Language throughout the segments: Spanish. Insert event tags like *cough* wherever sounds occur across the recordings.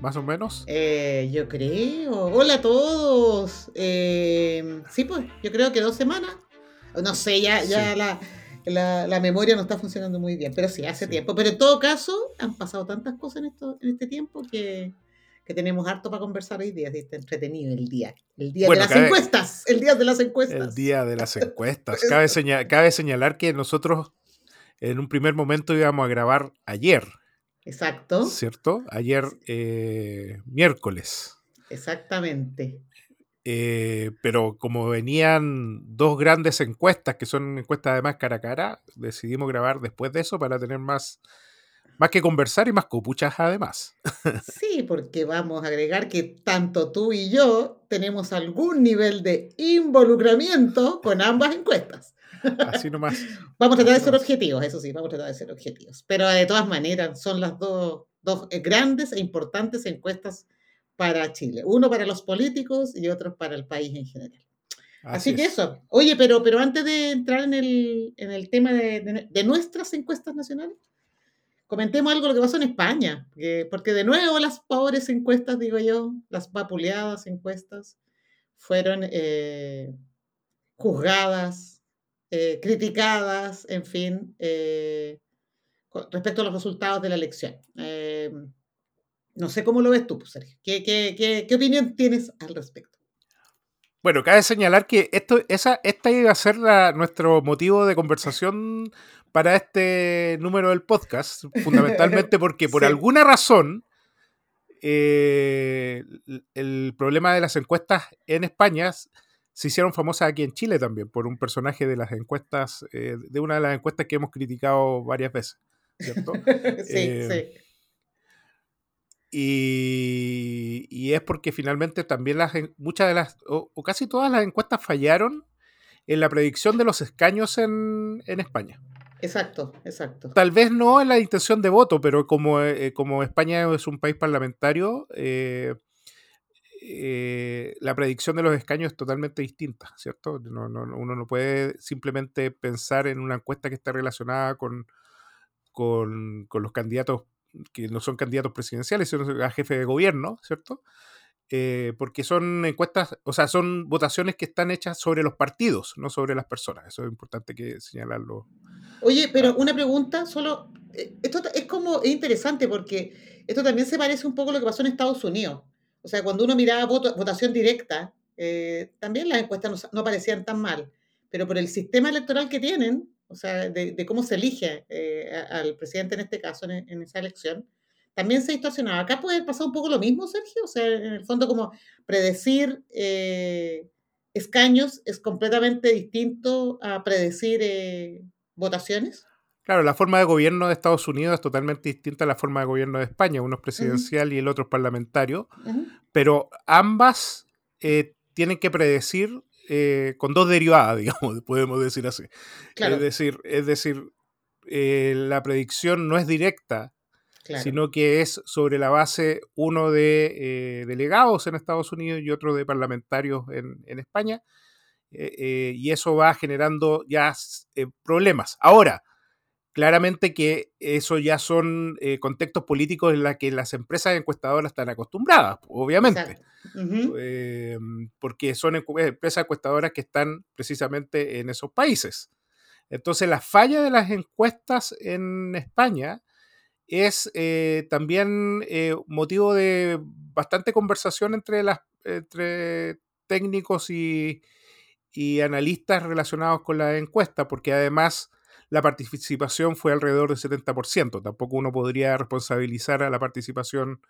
más o menos. Eh, yo creo. Hola a todos. Eh, sí, pues, yo creo que dos semanas. No sé, ya, ya la, la, memoria no está funcionando muy bien, pero sí, hace tiempo. Pero en todo caso, han pasado tantas cosas en, esto, en este tiempo que, que tenemos harto para conversar hoy día. Está entretenido el día. El día de las encuestas. El día de las encuestas. El día de las encuestas. *laughs* cabe, cabe señalar que nosotros en un primer momento íbamos a grabar ayer. Exacto. ¿Cierto? Ayer eh, miércoles. Exactamente. Eh, pero como venían dos grandes encuestas, que son encuestas además cara a cara, decidimos grabar después de eso para tener más, más que conversar y más copuchas además. *laughs* Sí, porque vamos a agregar que tanto tú y yo tenemos algún nivel de involucramiento con ambas encuestas. Así nomás. *laughs* vamos a tratar de ser objetivos, eso sí, vamos a tratar de ser objetivos. Pero de todas maneras, son las dos, dos grandes e importantes encuestas para Chile. Uno para los políticos y otro para el país en general. Así, que eso. Oye, pero, pero antes de entrar en el, en el tema de, de, nuestras encuestas nacionales, comentemos algo de lo que pasó en España. porque de nuevo las pobres encuestas, digo yo, las vapuleadas encuestas, fueron eh, juzgadas, eh, criticadas, en fin, eh, respecto a los resultados de la elección. Eh, no sé cómo lo ves tú, pues, Sergio. ¿Qué, qué, opinión tienes al respecto? Bueno, cabe señalar que esto, esa, esta iba a ser nuestro motivo de conversación para este número del podcast, *laughs* fundamentalmente porque por alguna razón el problema de las encuestas en España se hicieron famosas aquí en Chile también por un personaje de las encuestas, eh, de una de las encuestas que hemos criticado varias veces, ¿cierto? *laughs* sí, eh, sí. Y, es porque finalmente también las, muchas de las, o, casi todas las encuestas fallaron en la predicción de los escaños en, España. Exacto, exacto. Tal vez no en la intención de voto, pero como, eh, como España es un país parlamentario, eh, la predicción de los escaños es totalmente distinta, ¿cierto? uno no puede simplemente pensar en una encuesta que está relacionada con, con, los candidatos que no son candidatos presidenciales, sino a jefe de gobierno, ¿cierto? Eh, porque son encuestas, o sea, son votaciones que están hechas sobre los partidos, no sobre las personas. Eso es importante que señalarlo. Oye, pero una pregunta, solo, eh, esto es como, es interesante porque esto también se parece un poco a lo que pasó en Estados Unidos. O sea, cuando uno miraba votación directa, eh, también las encuestas no, parecían tan mal, pero por el sistema electoral que tienen, o sea, de, cómo se elige eh, al presidente en este caso, en, esa elección, también se distorsionaba. Acá puede pasar un poco lo mismo, Sergio, o sea, en el fondo como predecir eh, escaños es completamente distinto a predecir votaciones. Claro, la forma de gobierno de Estados Unidos es totalmente distinta a la forma de gobierno de España. Uno es presidencial y el otro es parlamentario. Pero ambas eh, tienen que predecir eh, con dos derivadas, *laughs* digamos, podemos decir así. Es decir, es decir eh, la predicción no es directa, sino que es sobre la base uno de delegados en Estados Unidos y otro de parlamentarios en, en España. y eso va generando ya problemas. Ahora, claramente que eso ya son eh, contextos políticos en los que las empresas encuestadoras están acostumbradas, obviamente, eh, porque son empresas encuestadoras que están precisamente en esos países. Entonces, la falla de las encuestas en España es eh, también motivo de bastante conversación entre, las, entre técnicos y, y analistas relacionados con la encuesta, porque además la participación fue alrededor del 70%. Tampoco uno podría responsabilizar a la participación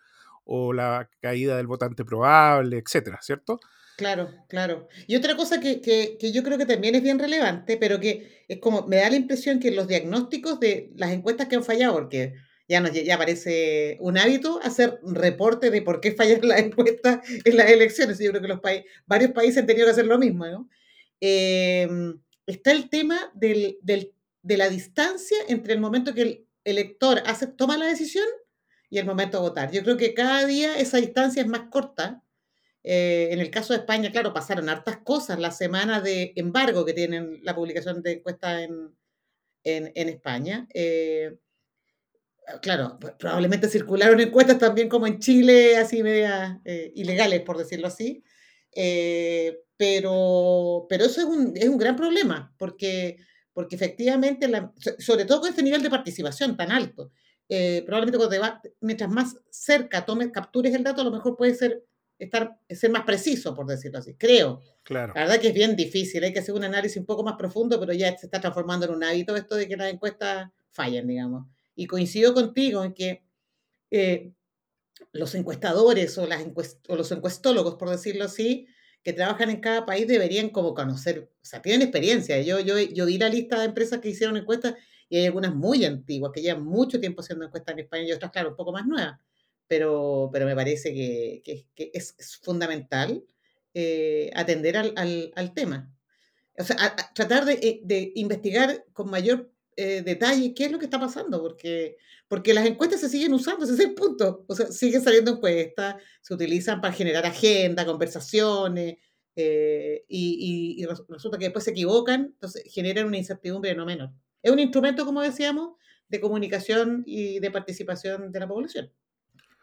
o la caída del votante probable, etcétera, ¿cierto? Claro, claro. Y otra cosa que, yo creo que también es bien relevante, pero que es como, me da la impresión que los diagnósticos de las encuestas que han fallado, porque ya, nos, ya parece un hábito hacer reporte de por qué fallan las encuestas en las elecciones. Yo creo que los varios países han tenido que hacer lo mismo. ¿no? Em, está el tema del, del, de la distancia entre el momento que el elector hace, toma la decisión y el momento de votar. Yo creo que cada día esa distancia es más corta. Eh, en el caso de España, claro, pasaron hartas cosas la semana de embargo que tienen la publicación de encuestas en, en, España. Eh, claro, pues, probablemente circularon encuestas también como en Chile, así media eh, ilegales, por decirlo así. Pero, pero eso es un, es un gran problema, porque, porque efectivamente, sobre todo con este nivel de participación tan alto, eh, probablemente cuando te va, mientras más cerca tomes, captures el dato, a lo mejor puede ser, estar, ser más preciso, por decirlo así. Creo. Claro. La verdad que es bien difícil, hay que hacer un análisis un poco más profundo, pero ya se está transformando en un hábito esto de que las encuestas fallen, digamos. Y coincido contigo en que eh, los encuestadores o, las o los encuestólogos, por decirlo así, que trabajan en cada país deberían como conocer, o sea, tienen experiencia. Yo, yo, yo vi la lista de empresas que hicieron encuestas y hay algunas muy antiguas que llevan mucho tiempo haciendo encuestas en España y otras, claro, un poco más nuevas. Pero, pero me parece que, que, es, fundamental eh, atender al, al, tema. O sea, tratar de, eh, de, investigar con mayor eh, detalle qué es lo que está pasando, porque, porque las encuestas se siguen usando, ese es el punto. O sea, siguen saliendo encuestas, se utilizan para generar agenda, conversaciones, eh, y, resulta que después se equivocan, entonces generan una incertidumbre no menor. Es un instrumento, como decíamos, de comunicación y de participación de la población.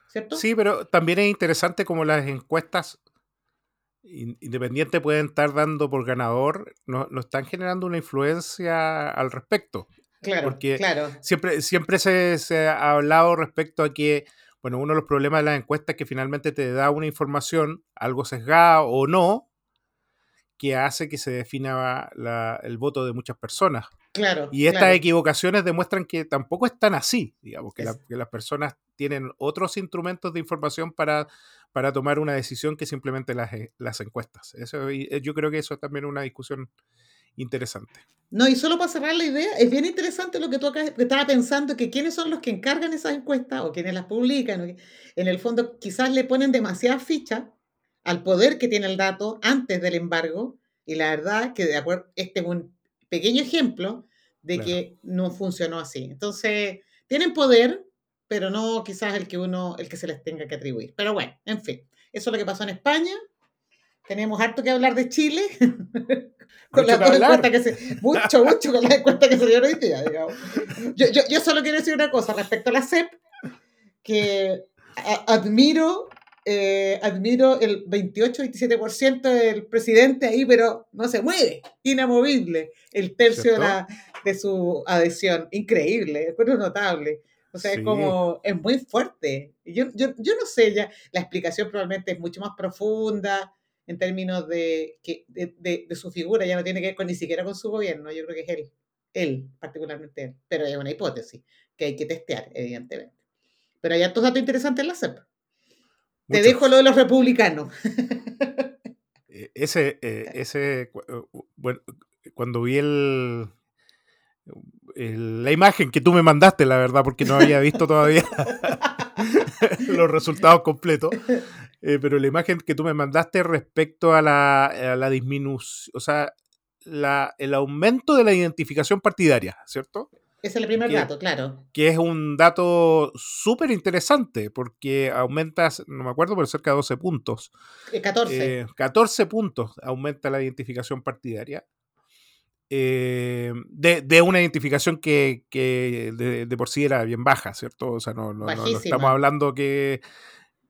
¿Cierto? Sí, pero también es interesante como las encuestas independientes pueden estar dando por ganador, no, no, están generando una influencia al respecto. Claro, Porque claro. siempre, siempre se, se, ha hablado respecto a que, bueno, uno de los problemas de las encuestas es que finalmente te da una información, algo sesgada o no, que hace que se defina la, el voto de muchas personas. Claro. Y estas claro. equivocaciones demuestran que tampoco es tan así, digamos, que, Es- la- que las personas tienen otros instrumentos de información para, para tomar una decisión que simplemente las, eh, las encuestas. Eso, eh, yo creo que eso es también una discusión interesante. No, y solo para cerrar la idea, es bien interesante lo que tú acá, estaba pensando, que quiénes son los que encargan esas encuestas o quienes las publican. en el fondo, quizás le ponen demasiadas fichas al poder que tiene el dato antes del embargo, y la verdad que de acuerdo, este es un pequeño ejemplo de Claro. que no funcionó así. Entonces, tienen poder, pero no quizás el que uno, el que se les tenga que atribuir. Pero bueno, en fin, eso es lo que pasó en España. Tenemos harto que hablar de Chile. *laughs* con Mucho las dos que se, mucho, mucho con las encuestas que se dieron hoy día, digamos. Yo, yo, yo solo quiero decir una cosa respecto a la CEP, que a- admiro, eh, admiro el 28-27% del presidente ahí, pero no se mueve, inamovible, el tercio de, la, de su adhesión. Increíble, es notable. O sea, Sí. es como, es muy fuerte. Yo, yo, yo no sé, ya la explicación probablemente es mucho más profunda en términos de, que, de, de, de su figura, ya no tiene que ver con, ni siquiera con su gobierno, yo creo que es él, él, particularmente él. Pero es una hipótesis que hay que testear, evidentemente. Pero hay hartos datos interesantes en la CEP. Te dejo lo de los republicanos. *laughs* Eh, Ese, eh, ese, eh, bueno, cuando vi el, el- la imagen que tú me mandaste, la verdad, porque no había visto todavía *laughs* *laughs* los resultados completos, eh, pero la imagen que tú me mandaste respecto a la, a la disminución, o sea, la- el aumento de la identificación partidaria, ¿cierto? Ese es el primer Que- dato, claro. Que es un dato súper interesante porque aumenta, no me acuerdo, pero cerca de 12 puntos. Eh, 14. Eh, 14 puntos aumenta la identificación partidaria. Eh, de, de una identificación que, que de, de por sí era bien baja, ¿cierto? O sea, no, no- no- no Bajísima. estamos hablando que...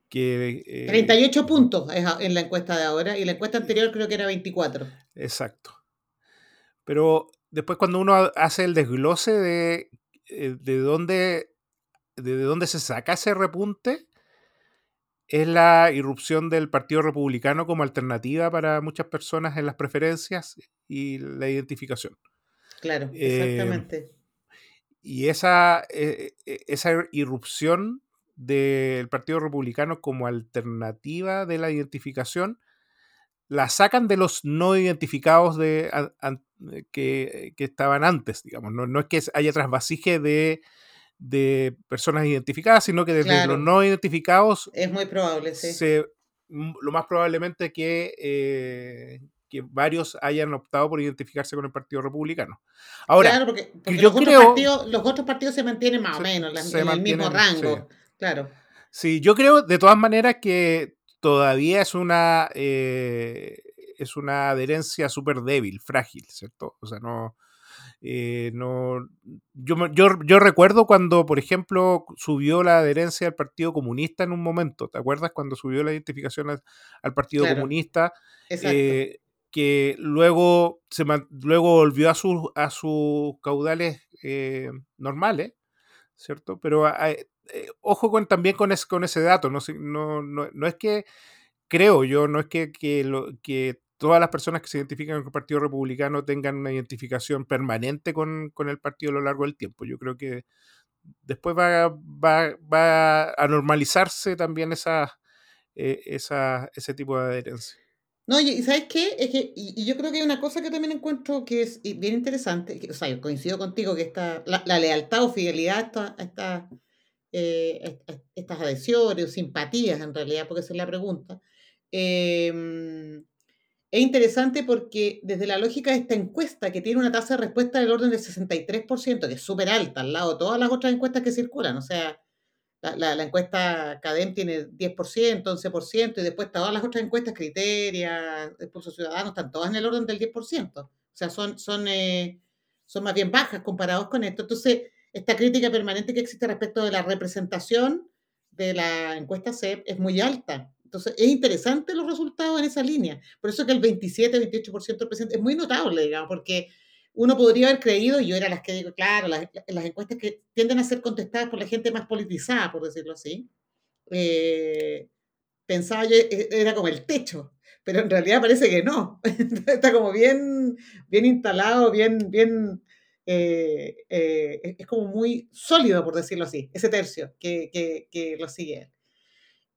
que eh, 38 puntos en la encuesta de ahora y la encuesta anterior creo que era 24. Exacto. Pero después cuando uno ha- hace el desglose de, eh, de dónde de dónde se saca ese repunte, es la irrupción del Partido Republicano como alternativa para muchas personas en las preferencias y la identificación. Claro, Eh, exactamente. Y esa, eh, eh, esa irrupción del Partido Republicano como alternativa de la identificación la sacan de los no identificados de, que, que estaban antes, digamos. No, no es que haya trasvasije de, de personas identificadas, sino que desde los no identificados. Es muy probable, sí. lo más probablemente que, eh, que varios hayan optado por identificarse con el Partido Republicano. Ahora, claro, porque, yo los, creo, otros partidos, los otros partidos se mantienen más o menos en el mismo rango. Claro. Sí, yo creo de todas maneras que todavía es una, eh, es una adherencia súper débil, frágil, ¿cierto? O sea, no, eh, no, yo, yo, recuerdo cuando, por ejemplo, subió la adherencia al Partido Comunista en un momento. ¿Te acuerdas cuando subió la identificación al, Partido Comunista? Eh, que luego, se, luego volvió a, sus a sus caudales eh, normales, ¿cierto? Pero ojo con, también con, con ese dato. No, no, no, no es que, creo yo, no es que, que, lo, que todas las personas que se identifican con el Partido Republicano tengan una identificación permanente con, el partido a lo largo del tiempo. Yo creo que después va, va, a normalizarse también esa, eh, esa, ese tipo de adherencia. No, y ¿sabes qué? Es que, y, yo creo que hay una cosa que también encuentro que es bien interesante, o sea, yo coincido contigo que esta, la, lealtad o fidelidad a, esta, eh, estas adhesiones o simpatías en realidad, porque esa es la pregunta, eh, es interesante porque desde la lógica de esta encuesta, que tiene una tasa de respuesta del orden del 63%, que es súper alta, al lado de todas las otras encuestas que circulan, o sea, la, encuesta CADEM tiene 10%, 11%, y después todas las otras encuestas, Criteria, Expulso Ciudadanos, están todas en el orden del 10%. O sea, son, son, eh, son más bien bajas comparados con esto. Entonces, esta crítica permanente que existe respecto de la representación de la encuesta CEP es muy alta. Entonces, es interesante los resultados en esa línea. Por eso que el 27, 28% del presidente es muy notable, digamos, porque uno podría haber creído, y yo era las que digo, claro, las, encuestas que tienden a ser contestadas por la gente más politizada, por decirlo así, eh, pensaba yo, e, era como el techo, pero en realidad parece que no. *laughs* Está como bien, bien instalado, bien, bien, eh, eh, es como muy sólido, por decirlo así, ese tercio que lo sigue.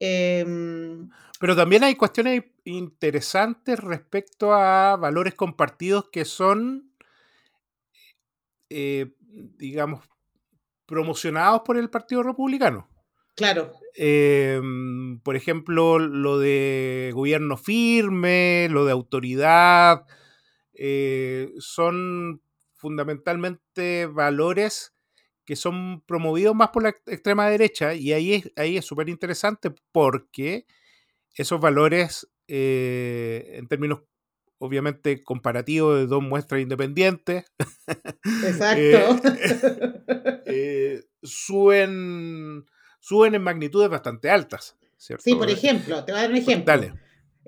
Em, Pero también hay cuestiones interesantes respecto a valores compartidos que son, eh, digamos, promocionados por el Partido Republicano. Claro. Em, por ejemplo, lo de gobierno firme, lo de autoridad, eh, son fundamentalmente valores que son promovidos más por la extrema derecha y ahí es ahí es súper interesante porque esos valores eh, en términos obviamente comparativos de dos muestras independientes *laughs* exacto eh, *laughs* eh, suben suben en magnitudes bastante altas ¿cierto? sí por ejemplo *laughs* te voy a dar un ejemplo Dale.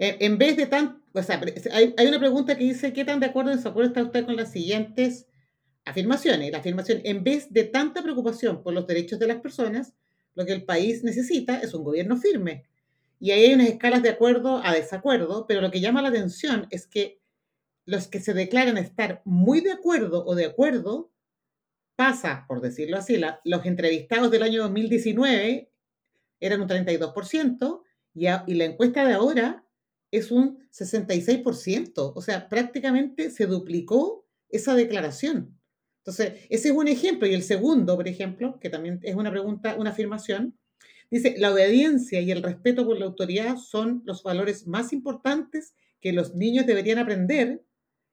En vez de tan, o sea, hay, hay, una pregunta que dice, ¿qué tan de acuerdo o desacuerdo está usted con las siguientes afirmaciones. La afirmación, en vez de tanta preocupación por los derechos de las personas, lo que el país necesita es un gobierno firme. Y ahí hay unas escalas de acuerdo a desacuerdo, pero lo que llama la atención es que los que se declaran estar muy de acuerdo o de acuerdo, pasa, por decirlo así, los entrevistados del año 2019 eran un 32% y, y la encuesta de ahora es un 66%. O sea, prácticamente se duplicó esa declaración. Entonces, ese es un ejemplo. Y el segundo, por ejemplo, que también es una pregunta, una afirmación, dice, la obediencia y el respeto por la autoridad son los valores más importantes que los niños deberían aprender.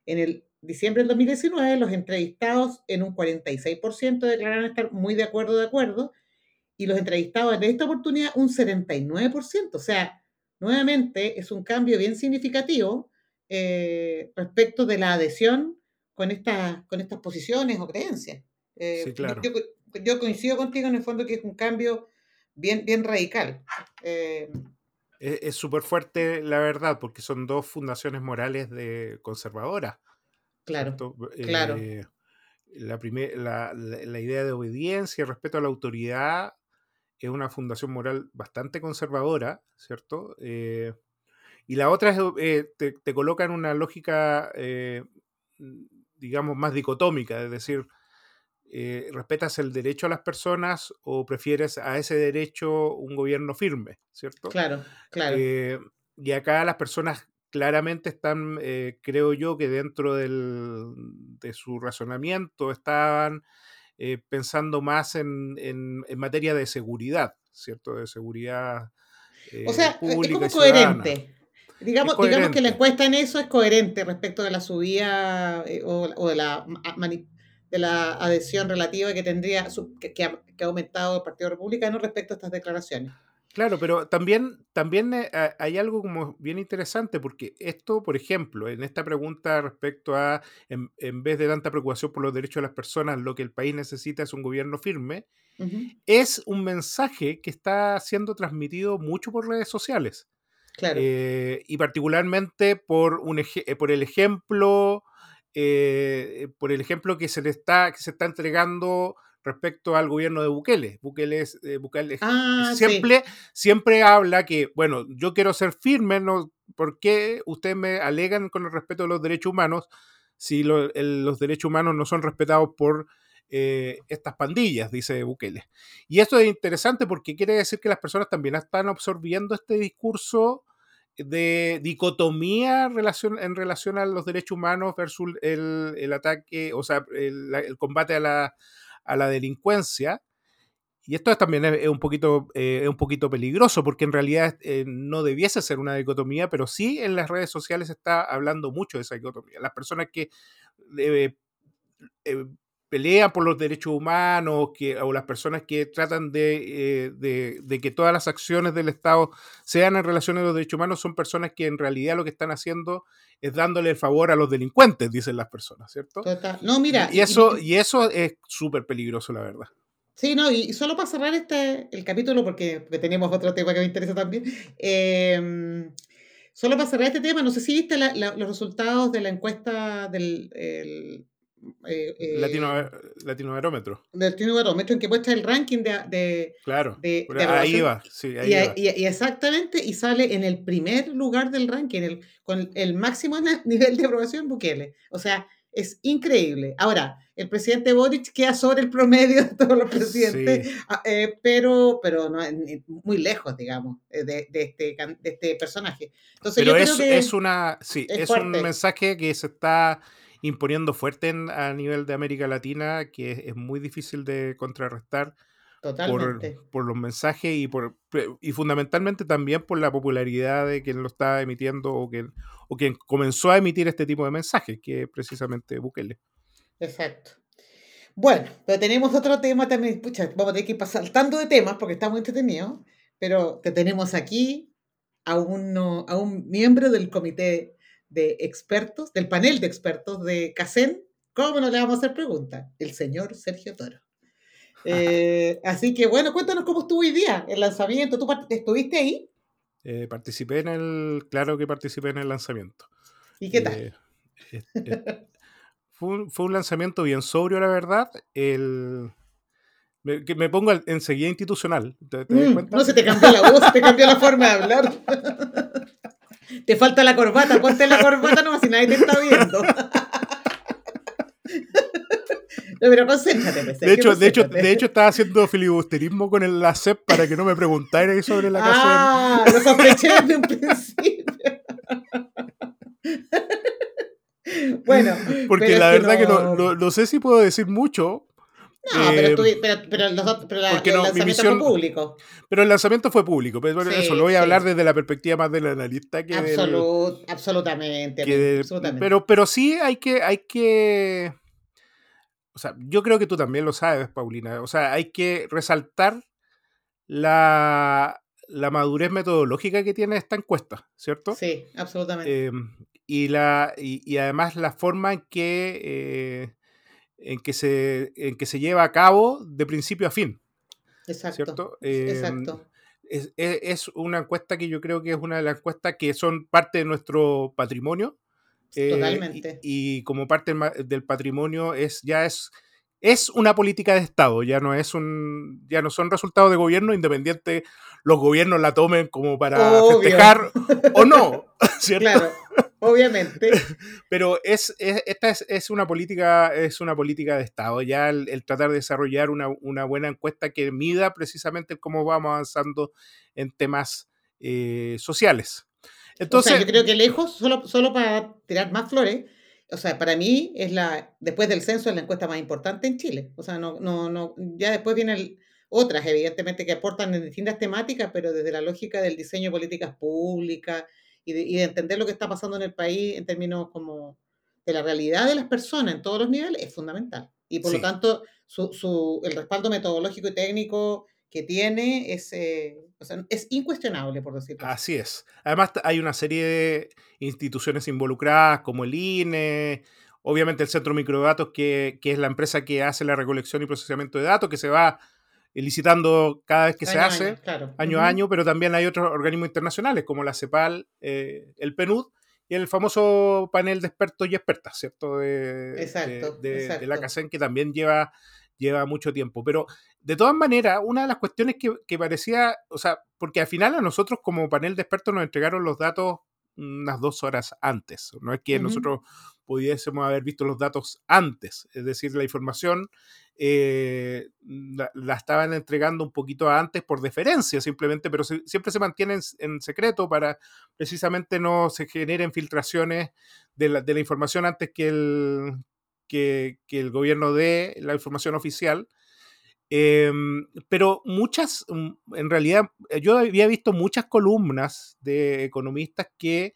En diciembre del 2019, los entrevistados en un 46% declararon estar muy de acuerdo, de acuerdo, y los entrevistados en esta oportunidad un 79%. O sea, nuevamente es un cambio bien significativo eh, respecto de la adhesión con, esta, con estas posiciones o creencias. Eh, sí, claro. yo, coincido contigo en el fondo que es un cambio bien, bien radical. Eh, es súper fuerte, la verdad, porque son dos fundaciones morales de conservadoras. Claro, claro. Eh, la, la, la, idea de obediencia y respeto a la autoridad es una fundación moral bastante conservadora, ¿cierto? y la otra es, te, te, coloca en una lógica digamos, más dicotómica, es decir, eh, ¿respetas el derecho a las personas o prefieres a ese derecho un gobierno firme, ¿cierto? Claro, claro. Eh, y acá las personas claramente están, eh, creo yo, que dentro del, de su razonamiento estaban eh, pensando más en, materia de seguridad, ¿cierto? De seguridad. o sea, es como coherente. Digamos, digamos que la encuesta en eso es coherente respecto de la subida o, de, la, de la adhesión relativa que tendría que ha aumentado el Partido Republicano respecto a estas declaraciones. Claro, pero también, también eh, hay algo como bien interesante, porque esto, por ejemplo, en esta pregunta respecto a, en, vez de tanta preocupación por los derechos de las personas, lo que el país necesita es un gobierno firme, es un mensaje que está siendo transmitido mucho por redes sociales. Claro. Eh, y particularmente por, un eh, por el ejemplo, por el ejemplo que se le está, que se está entregando respecto al gobierno de Bukele. Bukele, eh, ah, siempre, siempre habla que, bueno, yo quiero ser firme, ¿no? ¿por qué ustedes me alegan con el respeto de los derechos humanos si los derechos humanos no son respetados por eh, estas pandillas, dice Bukele? Y esto es interesante porque quiere decir que las personas también están absorbiendo este discurso de dicotomía en relación a los derechos humanos versus el, ataque, o sea, el combate a la, a la delincuencia. Y esto también es, un, poquito, eh, un poquito peligroso porque en realidad eh, no debiese ser una dicotomía, pero sí en las redes sociales se está hablando mucho de esa dicotomía. Las personas que eh, pelean por los derechos humanos que, o las personas que tratan de, de, que todas las acciones del Estado sean en relación a los derechos humanos son personas que en realidad lo que están haciendo es dándole el favor a los delincuentes, dicen las personas, ¿cierto? No, mira. Y eso, y, eso es súper peligroso, la verdad. Sí, no, y solo para cerrar este, el capítulo, porque, tenemos otro tema que me interesa también. Em, solo para cerrar este tema, no sé si viste los resultados de la encuesta del eh, eh, Latino, Latinoaerómetro. Latinoaerómetro, en que muestra el ranking de. claro, ahí va, sí, ahí y, Y, exactamente, y sale en el primer lugar del ranking, el, con el máximo *laughs* nivel de aprobación Bukele. O sea, es increíble. Ahora, el presidente Boric queda sobre el promedio de todos los presidentes, ah, eh, pero, pero no, muy lejos, digamos, de, de, este, de este personaje. Entonces, pero es, es, una, sí, es un mensaje que se está imponiendo fuerte a nivel de América Latina, que es, muy difícil de contrarrestar. Por, los mensajes y por y fundamentalmente también por la popularidad de quien lo está emitiendo o quien, o quien comenzó a emitir este tipo de mensajes, que es precisamente Bukele. Exacto. Bueno, pero tenemos otro tema también. Pucha, vamos a tener que ir saltando de temas porque está muy entretenido, pero te tenemos aquí a, uno, a un miembro del comité de expertos, del panel de expertos de CACEN, ¿cómo no le vamos a hacer pregunta? El señor Sergio Toro. *laughs* Eh, así que bueno, cuéntanos cómo estuvo hoy día el lanzamiento. ¿Tú estuviste ahí? Eh, participé en el, claro que participé en el lanzamiento. ¿Y qué tal? Eh, *laughs* fue, un, lanzamiento bien sobrio, la verdad. El, me, que me pongo enseguida institucional. Mm, no se te cambió la voz, te cambió la forma de hablar. *laughs* Te falta la corbata, ponte la corbata nomás si nadie te está viendo. *laughs* No, pero concéntrate, pues, de hecho, de hecho, de hecho, estaba haciendo filibusterismo con el LACEP para que no me preguntaran sobre la casa. Ah, lo sospeché desde un principio. *laughs* bueno. Porque la verdad que no, no, sé si puedo decir mucho, no, pero, tú, pero, pero, los, pero la, el lanzamiento fue público. Pero el lanzamiento fue público. Pero eso lo voy a hablar desde la perspectiva más del analista que absolutamente, Pero, pero sí hay que, hay que. O sea, yo creo que tú también lo sabes, Paulina. O sea, hay que resaltar la, la madurez metodológica que tiene esta encuesta, ¿cierto? Sí, absolutamente. Eh, y, la, y, y, además la forma en que eh, en que se, en que se lleva a cabo de principio a fin. Exacto. Exacto. Es, es, una encuesta que yo creo que es una de las encuestas que son parte de nuestro patrimonio. Eh, Totalmente. y, como parte del patrimonio es ya es es una política de Estado, ya no es un, ya no son resultados de gobierno independiente los gobiernos la tomen como para festejar *laughs* o no, *laughs* ¿cierto? Claro, obviamente. *laughs* Pero es, esta es, una política, es una política de Estado, ya el, tratar de desarrollar una, buena encuesta que mida precisamente cómo vamos avanzando en temas eh, sociales. Entonces, yo creo que lejos, solo, solo para tirar más flores, o sea, para mí es la, después del censo es la encuesta más importante en Chile. O sea, no, no, no, ya después vienen otras, evidentemente, que aportan en distintas temáticas, pero desde la lógica del diseño de políticas públicas y de, entender lo que está pasando en el país en términos como de la realidad de las personas en todos los niveles, es fundamental. Y por lo tanto, su, su, el respaldo metodológico y técnico que tiene es, eh, es incuestionable, por decirlo así. es. Además, hay una serie de instituciones involucradas, como el INE, obviamente el Centro Microdatos, que, que es la empresa que hace la recolección y procesamiento de datos, que se va licitando cada vez que se hace, año, a año, pero también hay otros organismos internacionales como la CEPAL, eh, el PNUD y el famoso panel de expertos y expertas, ¿cierto? De, exacto, de, la CACEN que también lleva, lleva mucho tiempo. Pero de todas maneras, una de las cuestiones que, parecía, o sea, porque al final a nosotros como panel de expertos nos entregaron los datos unas dos horas antes, no es que nosotros pudiésemos haber visto los datos antes, es decir, la información eh, la, estaban entregando un poquito antes por deferencia simplemente, pero siempre se mantienen en, secreto para precisamente no se generen filtraciones de la, de la información antes que el, que, que, el gobierno dé la información oficial. Em, pero muchas, mm, en realidad, eh, yo había visto muchas columnas de economistas que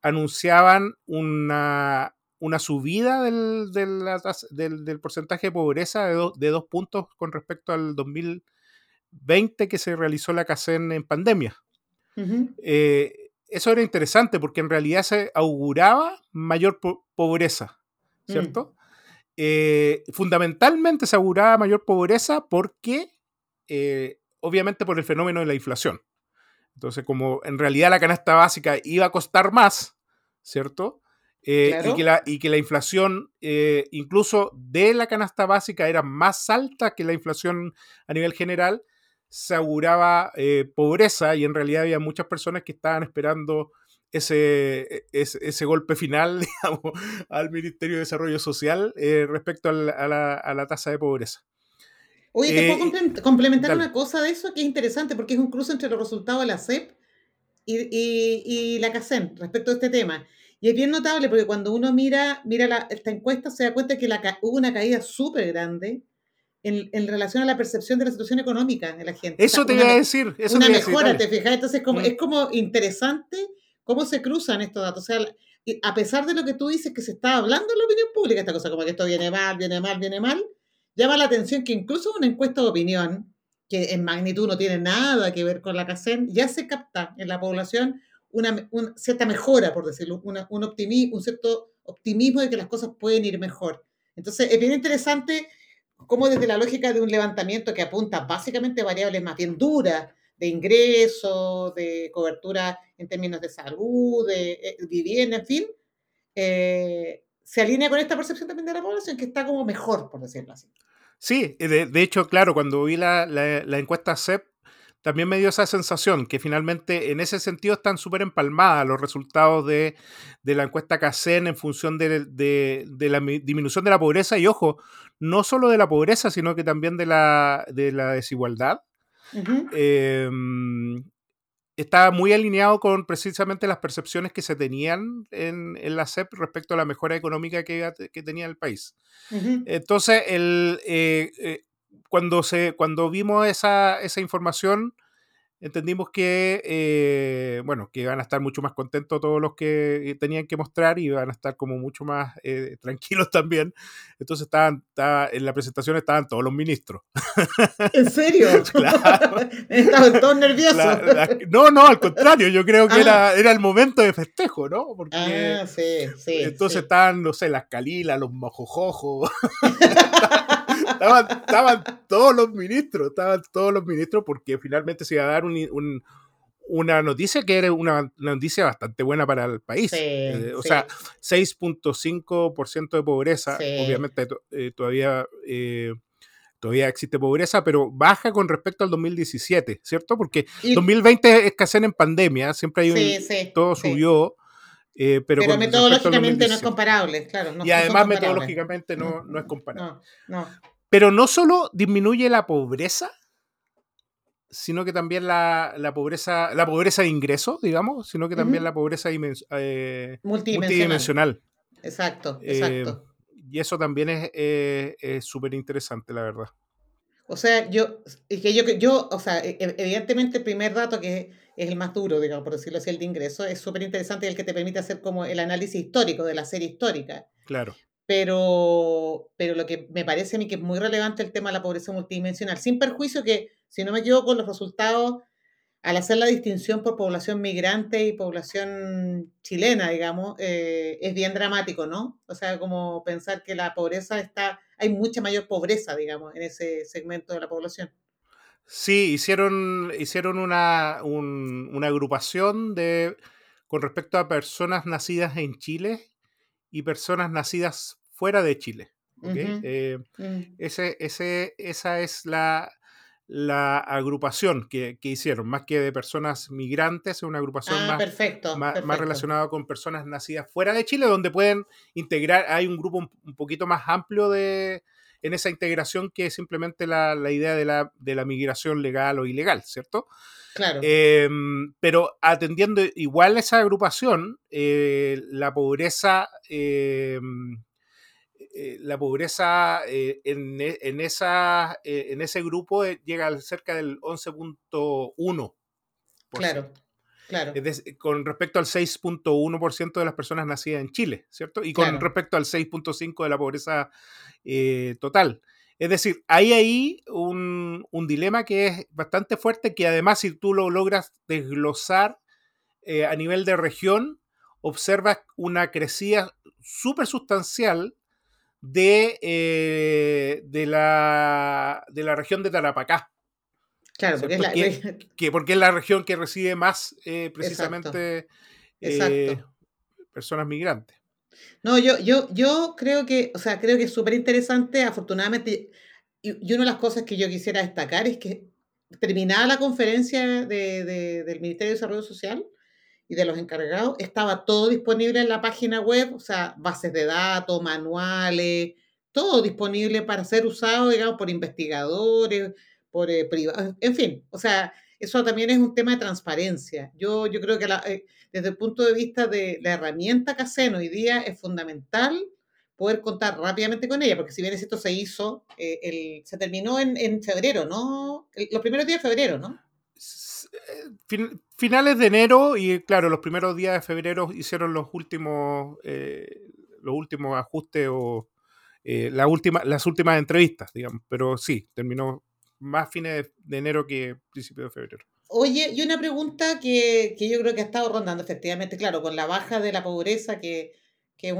anunciaban una, una subida del, del, porcentaje de pobreza de, de, dos puntos con respecto al 2020 que se realizó la CACEN en pandemia. Eh, eso era interesante porque en realidad se auguraba mayor pobreza, mm. ¿cierto? Eh, fundamentalmente se auguraba mayor pobreza porque, eh, obviamente, por el fenómeno de la inflación. Entonces, como en realidad la canasta básica iba a costar más, ¿cierto? Eh, y, que la, y, que la, inflación, eh, incluso de la canasta básica, era más alta que la inflación a nivel general, se auguraba eh, pobreza y en realidad había muchas personas que estaban esperando ese, e, ese, golpe final *laughs* digamos, al Ministerio de Desarrollo Social respecto a la, a, la, tasa de pobreza. Oye, te puedo complementar una cosa de eso que es interesante porque es un cruce entre los resultados de la CEP y, y, y la CACEN respecto a este tema. Y es bien notable porque cuando uno mira, mira esta encuesta se da cuenta que la, hubo una caída súper grande en, en, relación a la percepción de la situación económica de la gente. Eso te iba a decir. Eso una mejora, te fijas. Entonces como, mm. es como interesante cómo se cruzan estos datos. O sea, a pesar de lo que tú dices que se está hablando en la opinión pública, esta cosa como que esto viene mal, viene mal, viene mal, llama la atención que incluso una encuesta de opinión, que en magnitud no tiene nada que ver con la CACEN, ya se capta en la población una, cierta mejora, por decirlo, un, optimismo, un cierto optimismo de que las cosas pueden ir mejor. Entonces, es bien interesante cómo desde la lógica de un levantamiento que apunta básicamente variables más bien duras, de ingreso, de cobertura en términos de salud, de, eh, vivienda, en fin, eh, se alinea con esta percepción también de la población que está como mejor, por decirlo así. Sí, de, de hecho, claro, cuando vi la, la, la encuesta CEP, también me dio esa sensación que finalmente en ese sentido están súper empalmadas los resultados de, la encuesta CACEN en función de, la disminución de la pobreza y ojo, no solo de la pobreza, sino que también de la, desigualdad. Em, está muy alineado con precisamente las percepciones que se tenían en, la CEP respecto a la mejora económica que, tenía el país. Entonces, el, eh, eh, cuando, se, cuando vimos esa, esa información, entendimos que, eh, bueno, que iban a estar mucho más contentos todos los que tenían que mostrar y iban a estar como mucho más eh, *laughs* tranquilos también. Entonces estaban, en la presentación estaban todos los ministros. ¿En serio? *laughs* claro. *laughs* Estaban todos nerviosos. no, no, al contrario, yo creo que era, ah. era el momento de festejo, ¿no? Porque, ah, sí, sí. Entonces estaban, no sé, las calilas, los mojojojos. estaban, todos los ministros, estaban todos los ministros porque finalmente se iba a dar una noticia que era una, noticia bastante buena para el país. Eh, o sea, 6.5% de pobreza, obviamente eh, todavía... Eh, todavía existe pobreza, pero baja con respecto al 2017, ¿cierto? Porque 2020 escasez en pandemia, siempre hay un... todo subió, pero, metodológicamente no es comparable, claro. y además metodológicamente no, no, es comparable. No, pero no solo disminuye la pobreza, sino que también la, pobreza, la pobreza de ingresos, digamos, sino que también la pobreza eh, multidimensional. exacto, exacto. y eso también es súper interesante, la verdad. O sea, yo, que yo, yo, o sea, e, evidentemente el primer dato que es el más duro, digamos, por decirlo así, el de ingreso, es súper interesante y el que te permite hacer como el análisis histórico de la serie histórica. Claro. Pero, pero lo que me parece a mí que es muy relevante el tema de la pobreza multidimensional, sin perjuicio que, si no me equivoco, los resultados, al hacer la distinción por población migrante y población chilena, digamos, eh, es bien dramático, ¿no? O sea, como pensar que la pobreza está, hay mucha mayor pobreza, digamos, en ese segmento de la población. Sí, hicieron, hicieron una, una agrupación de, con respecto a personas nacidas en Chile y personas nacidas fuera de Chile. Eh, mm. ese, ese, esa es la, la agrupación que, hicieron, más que de personas migrantes, es una agrupación ah, más, más, relacionada con personas nacidas fuera de Chile, donde pueden integrar, hay un grupo un, poquito más amplio de, en esa integración que simplemente la, la idea de la, de la migración legal o ilegal, ¿cierto? Claro. Em, pero atendiendo igual esa agrupación, eh, la pobreza, em, eh, la pobreza eh, en, e, en, esa, en ese grupo llega a cerca del 11.1%. Claro. Claro. con respecto al 6.1% de las personas nacidas en Chile, ¿cierto? Y con respecto al 6.5% de la pobreza total. Es decir, hay ahí un, dilema que es bastante fuerte, que además si tú lo logras desglosar eh, a nivel de región, observas una crecida súper sustancial de, eh, de, la, de la región de Tarapacá. Claro, porque, es la, *laughs* que, porque es la región que recibe más eh, precisamente personas migrantes. No, yo, yo, yo creo que, o sea, creo que es súper interesante, afortunadamente, y, una de las cosas que yo quisiera destacar es que terminada la conferencia de, del Ministerio de Desarrollo Social y de los encargados, estaba todo disponible en la página web, o sea, bases de datos, manuales, todo disponible para ser usado, digamos, por investigadores, por eh, privados, en fin, o sea, eso también es un tema de transparencia. Yo, yo creo que eh, desde el punto de vista de la herramienta que hacen hoy día es fundamental poder contar rápidamente con ella, porque si bien esto se hizo, eh, el, se terminó en, en febrero, ¿no? los primeros días de febrero, ¿no? Eh, finales de enero y claro, los primeros días de febrero hicieron los últimos, los últimos ajustes o última, las últimas entrevistas, digamos, pero sí, terminó más fines de, enero que principios de febrero. Oye, y una pregunta que, yo creo que ha estado rondando efectivamente, claro, con la baja de la pobreza, que, es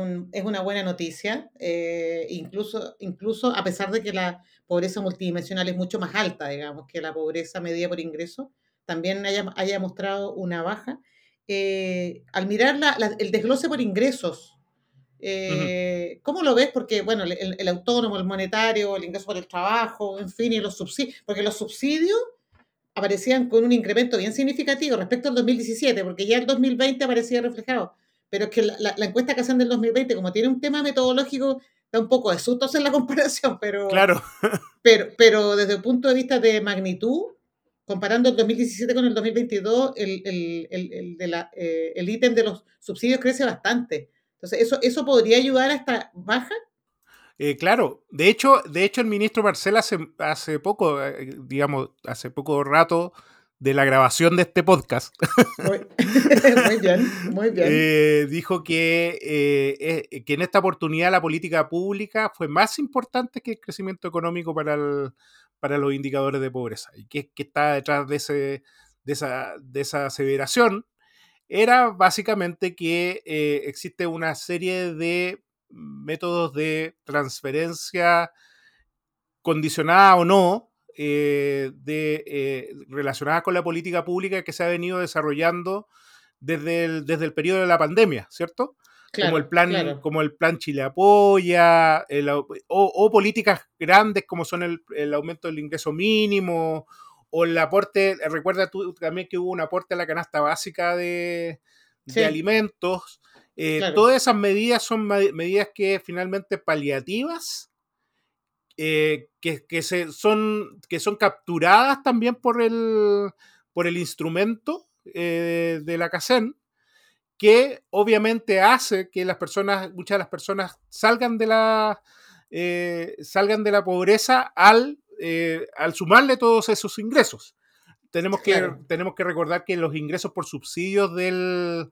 una buena noticia, eh, incluso, incluso a pesar de que la pobreza multidimensional es mucho más alta, digamos, que la pobreza medida por ingreso, también haya, haya mostrado una baja. Eh, al mirar el desglose por ingresos eh, ¿Cómo lo ves? Porque, bueno, el, autónomo, el monetario, el ingreso por el trabajo, en fin, y los subsidios, porque los subsidios aparecían con un incremento bien significativo respecto al 2017, porque ya el 2020 aparecía reflejado. Pero es que la, encuesta que hacen del 2020, como tiene un tema metodológico, da un poco de sustos en la *laughs* comparación, pero, claro. pero, pero desde el punto de vista de magnitud, comparando el 2017 con el 2022, el, el, el, de la, eh, el ítem de los subsidios crece bastante. Entonces, ¿eso, eso podría ayudar a esta baja? Eh, claro, de hecho, de hecho el ministro Marcela hace, hace poco, eh, digamos, hace poco rato de la grabación de este podcast, muy, *laughs* bien, muy bien. Eh, dijo que, que en esta oportunidad la política pública fue más importante que el crecimiento económico para, para los indicadores de pobreza y que, que está detrás de, ese, de, esa, de esa aseveración era básicamente que eh, existe una serie de métodos de transferencia condicionada o no, eh, de, eh, relacionada con la política pública que se ha venido desarrollando desde el, desde el periodo de la pandemia, ¿cierto? Como el plan, como el plan Chile Apoya, o, políticas grandes como son el, el aumento del ingreso mínimo o el aporte, recuerda tú también que hubo un aporte a la canasta básica de, alimentos. Eh, todas esas medidas son medidas que finalmente paliativas, eh, que, se, son, que son capturadas también por el, por el instrumento eh, de la CACEN, que obviamente hace que las personas, muchas de las personas salgan de la, eh, salgan de la pobreza al, eh, al sumarle todos esos ingresos. Tenemos que, tenemos que recordar que los ingresos por subsidios del,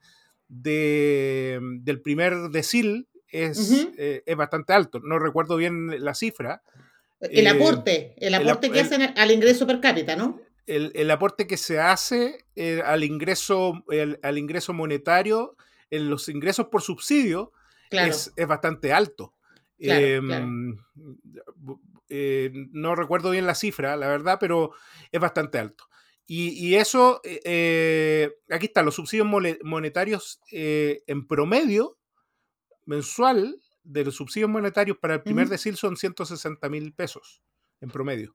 del primer decil es, eh, es, bastante alto. No recuerdo bien la cifra. El aporte, el aporte que hacen al ingreso per cápita, ¿no? El, aporte que se hace eh, al, ingreso, al ingreso monetario, en los ingresos por subsidio, es, bastante alto. Em, eh, no recuerdo bien la cifra, la verdad, pero es bastante alto. Y, eso, eh, aquí están los subsidios monetarios en promedio mensual de los subsidios monetarios para el primer decil son 160 mil pesos en promedio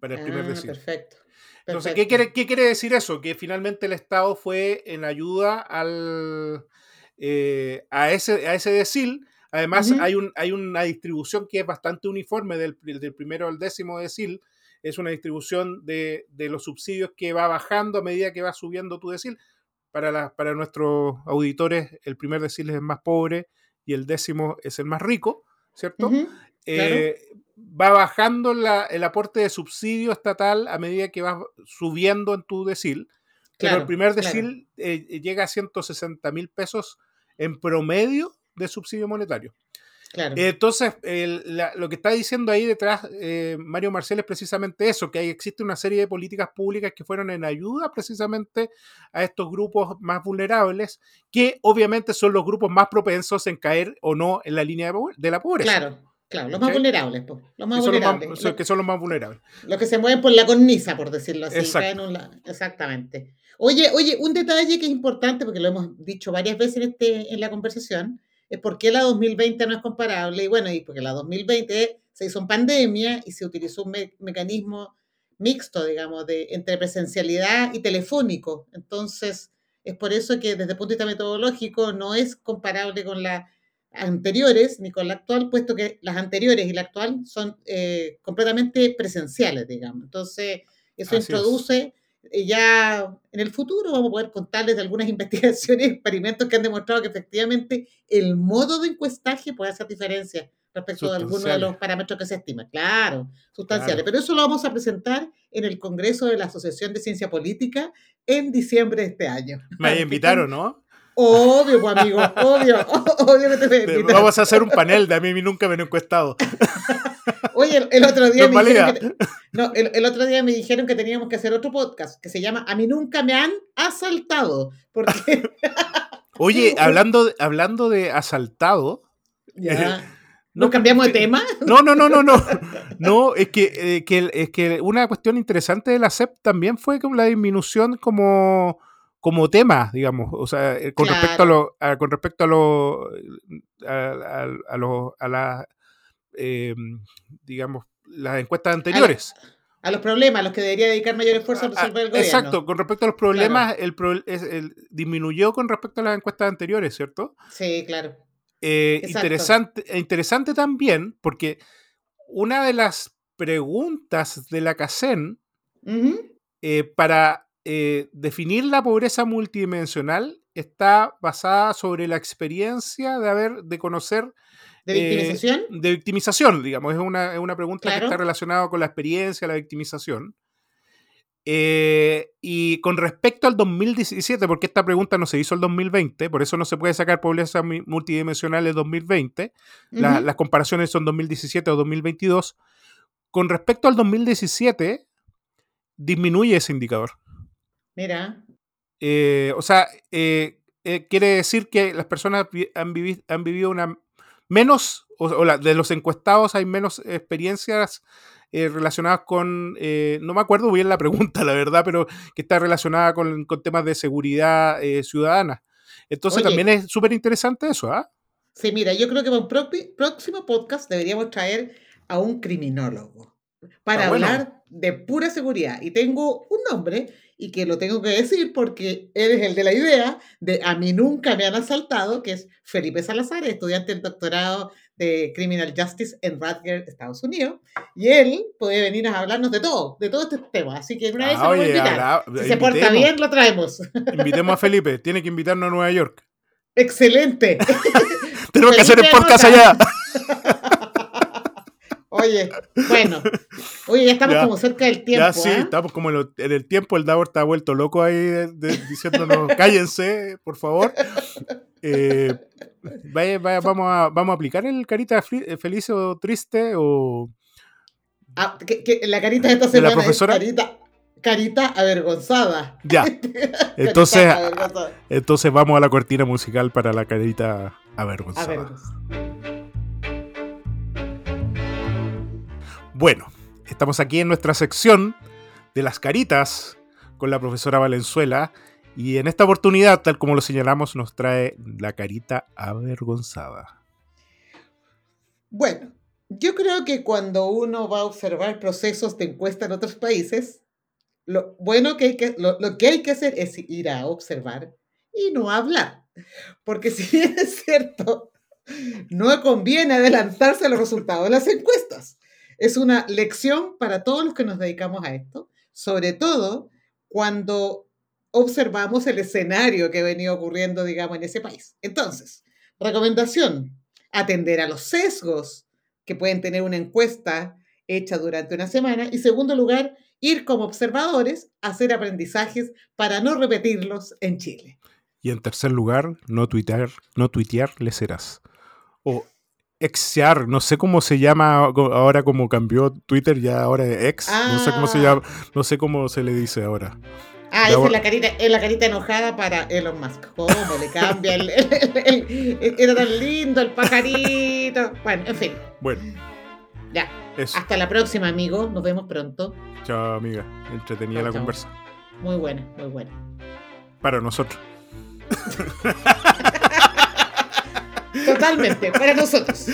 para el primer ah, Perfecto. Entonces, ¿qué quiere, ¿qué quiere, decir eso? Que finalmente el Estado fue en ayuda al, eh, a, ese, a ese decil. Además, hay, un, hay una distribución que es bastante uniforme del, del primero al décimo decil. Es una distribución de, de, los subsidios que va bajando a medida que va subiendo tu decil. Para, la, para nuestros auditores, el primer decil es el más pobre y el décimo es el más rico, ¿cierto? Eh, va bajando el aporte de subsidio estatal a medida que vas subiendo en tu decil. pero el primer decil eh, llega a 160 mil pesos en promedio de subsidio monetario. entonces, lo que está diciendo ahí detrás eh, Mario Marcel es precisamente eso, que hay, existe una serie de políticas públicas que fueron en ayuda precisamente a estos grupos más vulnerables, que obviamente son los grupos más propensos en caer o no en la línea de, de la pobreza. Claro. Claro, los más vulnerables, pues. Los más vulnerables. que son los más vulnerables. Los que se mueven por la cornisa, por decirlo así. Exactamente. Oye, oye, un detalle que es importante, porque lo hemos dicho varias veces en, este, en la conversación, es por qué la 2020 no es comparable. Y bueno, y porque la 2020 se hizo en pandemia y se utilizó un mecanismo mixto, digamos, de, entre presencialidad y telefónico. Entonces, es por eso que desde el punto de vista metodológico no es comparable con la anteriores ni con la actual, puesto que las anteriores y la actual son eh, completamente presenciales, digamos. Entonces, eso introduce eh, ya en el futuro, vamos a poder contarles de algunas *laughs* investigaciones, experimentos que han demostrado que efectivamente el modo de encuestaje puede hacer diferencia respecto a algunos de los parámetros que se estiman. Claro, sustanciales. Pero eso lo vamos a presentar en el Congreso de la Asociación de Ciencia Política en diciembre de este año. Me *laughs* invitaron, ¿no? Obvio, pues, amigo, obvio, *laughs* obvio que te Vamos a hacer un panel de a mí nunca me han encuestado. *laughs* Oye, el, otro día me dijeron que, no, el, otro día me dijeron que teníamos que hacer otro podcast que se llama A mí nunca me han asaltado. Porque... *laughs* Oye, hablando, hablando de asaltado. Ya. ¿No cambiamos de tema? No, no, no, no, no. No, es que, eh, que, es que una cuestión interesante de la CEP también fue como la disminución como como tema, digamos, o sea, eh, con respecto a lo, con respecto a lo, a, a, las, em, digamos, las encuestas anteriores. A, los problemas a los que debería dedicar mayor esfuerzo a resolver el gobierno. Exacto, con respecto a los problemas, el, el, disminuyó con respecto a las encuestas anteriores, ¿cierto? Sí, claro. Eh, interesante, interesante también, porque una de las preguntas de la CACEN eh, para eh, definir la pobreza multidimensional está basada sobre la experiencia de haber, de conocer... ¿De victimización? Eh, de victimización, digamos. Es una, es una pregunta que está relacionada con la experiencia, la victimización. Eh, y con respecto al 2017, porque esta pregunta no se hizo el 2020, por eso no se puede sacar pobreza multidimensional el 2020, las comparaciones son 2017 o 2022. Con respecto al 2017, disminuye ese indicador. Mira. Eh, o sea, eh, eh, quiere decir que las personas han, han vivido una menos, o, de los encuestados hay menos experiencias relacionadas con, no me acuerdo bien la pregunta, *laughs* la verdad, pero que está relacionada con, temas de seguridad ciudadana. Entonces también es súper interesante eso, ¿ah? Sí, mira, yo creo que para un próximo podcast deberíamos traer a un criminólogo para hablar de pura seguridad. Y tengo un nombre y que lo tengo que decir porque él es el de la idea de A mí nunca me han asaltado, que es Felipe Salazar, estudiante del doctorado de Criminal Justice en Rutgers, Estados Unidos. Y él puede venir a hablarnos de todo, de todo este tema. Así que una vez Ah, se oye, invitar. si se porta invitemos. bien, lo traemos. Invitemos a Felipe, tiene que invitarnos a Nueva York. Excelente. *laughs* Tenemos que hacer el Felipe podcast allá. *laughs* Oye, bueno. Oye, ya estamos Ya. como cerca del tiempo. ya sí, ¿ah? estamos como en, lo- en el tiempo. El Davor está vuelto loco ahí de- de- diciéndonos, *laughs* cállense, por favor. *laughs* Eh, vaya, vaya, vamos, a, vamos a aplicar el carita eh, feliz o triste o... Ah, que, que la carita de esta ¿De la semana profesora? es carita, carita avergonzada. Ya. *laughs* Entonces, avergonzada. entonces vamos a la cortina musical para la carita avergonzada. Avergonzada. Bueno, estamos aquí en nuestra sección de las caritas con la profesora Valenzuela y en esta oportunidad, tal como lo señalamos, nos trae la carita avergonzada. Bueno, yo creo que cuando uno va a observar procesos de encuesta en otros países, lo bueno que hay que, lo, que hay que hacer es ir a observar y no hablar. Porque *laughs* si es cierto, no conviene adelantarse a los resultados de las encuestas. Es una lección para todos los que nos dedicamos a esto, sobre todo cuando observamos el escenario que venido ocurriendo, digamos, en ese país. Entonces, recomendación, atender a los sesgos que pueden tener una encuesta hecha durante una semana. Y segundo lugar, ir como observadores a hacer aprendizajes para no repetirlos en Chile. Y en tercer lugar, no tuitear, no tuitear le serás. O exear, no sé cómo se llama ahora como cambió Twitter, ya ahora es ex, no sé cómo se Ah. llama, no sé cómo se le dice ahora. Ah, esa es la carita, es la carita enojada para Elon Musk. ¿Cómo le cambia? el- el- el- el- era tan lindo el pajarito. Bueno, en fin, Bueno, ya. eso. Hasta la próxima, amigo. Nos vemos pronto. Chao, amiga. Entretenida Chao, la chao. conversa. Muy buena, muy buena. Para nosotros. *laughs* Totalmente, para nosotros.